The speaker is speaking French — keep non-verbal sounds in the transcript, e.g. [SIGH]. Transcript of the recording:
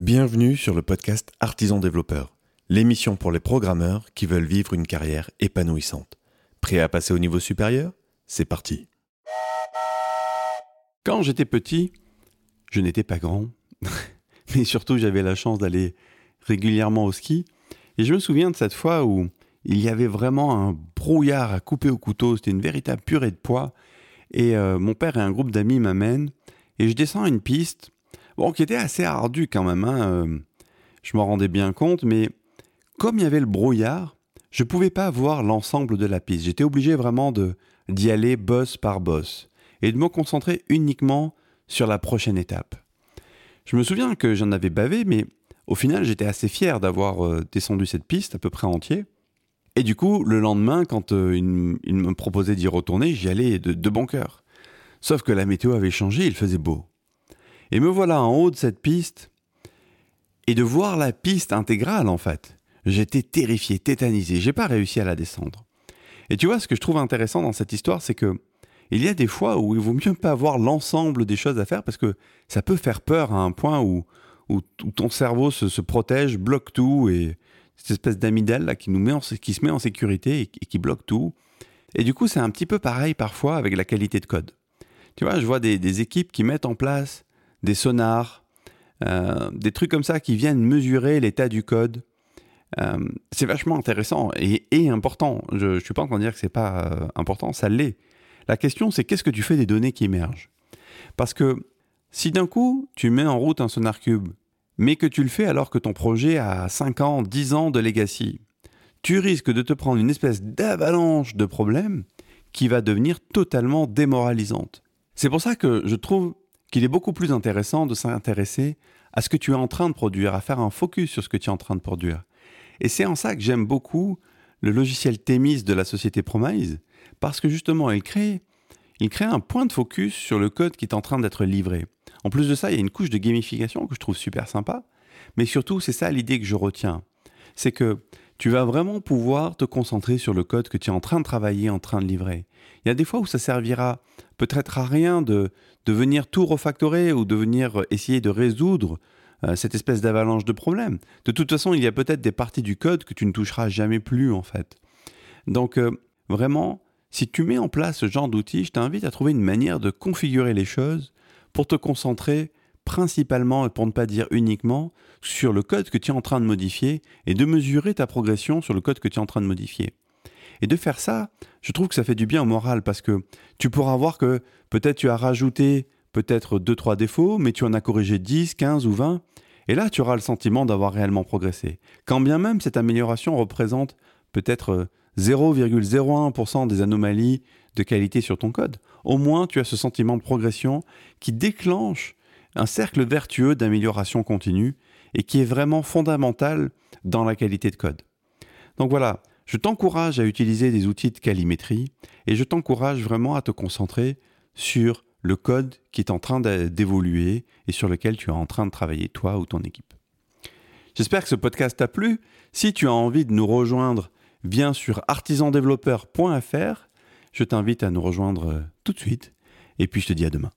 Bienvenue sur le podcast Artisan Développeur, l'émission pour les programmeurs qui veulent vivre une carrière épanouissante. Prêt à passer au niveau supérieur? C'est parti. Quand j'étais petit, je n'étais pas grand, [LAUGHS] mais surtout j'avais la chance d'aller régulièrement au ski. Et je me souviens de cette fois où il y avait vraiment un brouillard à couper au couteau, c'était une véritable purée de poids. Et euh, mon père et un groupe d'amis m'amènent, et je descends une piste Bon, qui était assez ardu quand même, hein, euh, je m'en rendais bien compte, mais comme il y avait le brouillard, je ne pouvais pas voir l'ensemble de la piste. J'étais obligé vraiment d'y aller boss par boss et de me concentrer uniquement sur la prochaine étape. Je me souviens que j'en avais bavé, mais au final, j'étais assez fier d'avoir euh, descendu cette piste à peu près entier. Et du coup, le lendemain, quand euh, il, me proposait d'y retourner, j'y allais de, de bon cœur. Sauf que la météo avait changé, il faisait beau. Et me voilà en haut de cette piste et de voir la piste intégrale en fait. J'étais terrifié, tétanisé, j'ai pas réussi à la descendre. Et tu vois, ce que je trouve intéressant dans cette histoire, c'est que il y a des fois où il vaut mieux pas voir l'ensemble des choses à faire parce que ça peut faire peur à un point où, où, ton cerveau se, protège, bloque tout et cette espèce d'amidale là qui nous met en, qui se met en sécurité et, qui bloque tout. Et du coup, c'est un petit peu pareil parfois avec la qualité de code. Tu vois, je vois des, des équipes qui mettent en place des sonars, euh, des trucs comme ça qui viennent mesurer l'état du code. Euh, c'est vachement intéressant et, important. Je ne suis pas en train de dire que c'est pas euh, important, ça l'est. La question, c'est qu'est-ce que tu fais des données qui émergent? Parce que si d'un coup, tu mets en route un sonar cube, mais que tu le fais alors que ton projet a 5 ans, 10 ans de legacy, tu risques de te prendre une espèce d'avalanche de problèmes qui va devenir totalement démoralisante. C'est pour ça que je trouve qu'il est beaucoup plus intéressant de s'intéresser à ce que tu es en train de produire, à faire un focus sur ce que tu es en train de produire. Et c'est en ça que j'aime beaucoup le logiciel Themis de la société Promise, parce que justement, il crée, il crée un point de focus sur le code qui est en train d'être livré. En plus de ça, il y a une couche de gamification que je trouve super sympa, mais surtout, c'est ça l'idée que je retiens. C'est que tu vas vraiment pouvoir te concentrer sur le code que tu es en train de travailler, en train de livrer. Il y a des fois où ça servira peut-être à rien de, de venir tout refactorer ou de venir essayer de résoudre euh, cette espèce d'avalanche de problèmes. De toute façon, il y a peut-être des parties du code que tu ne toucheras jamais plus en fait. Donc euh, vraiment, si tu mets en place ce genre d'outil, je t'invite à trouver une manière de configurer les choses pour te concentrer principalement, pour ne pas dire uniquement, sur le code que tu es en train de modifier et de mesurer ta progression sur le code que tu es en train de modifier. Et de faire ça, je trouve que ça fait du bien au moral parce que tu pourras voir que peut-être tu as rajouté peut-être 2-3 défauts, mais tu en as corrigé 10, 15 ou 20. Et là, tu auras le sentiment d'avoir réellement progressé. Quand bien même cette amélioration représente peut-être 0,01% des anomalies de qualité sur ton code, au moins tu as ce sentiment de progression qui déclenche un cercle vertueux d'amélioration continue et qui est vraiment fondamental dans la qualité de code. Donc voilà, je t'encourage à utiliser des outils de calimétrie et je t'encourage vraiment à te concentrer sur le code qui est en train d'évoluer et sur lequel tu es en train de travailler toi ou ton équipe. J'espère que ce podcast t'a plu. Si tu as envie de nous rejoindre, viens sur artisandéveloppeur.fr. Je t'invite à nous rejoindre tout de suite et puis je te dis à demain.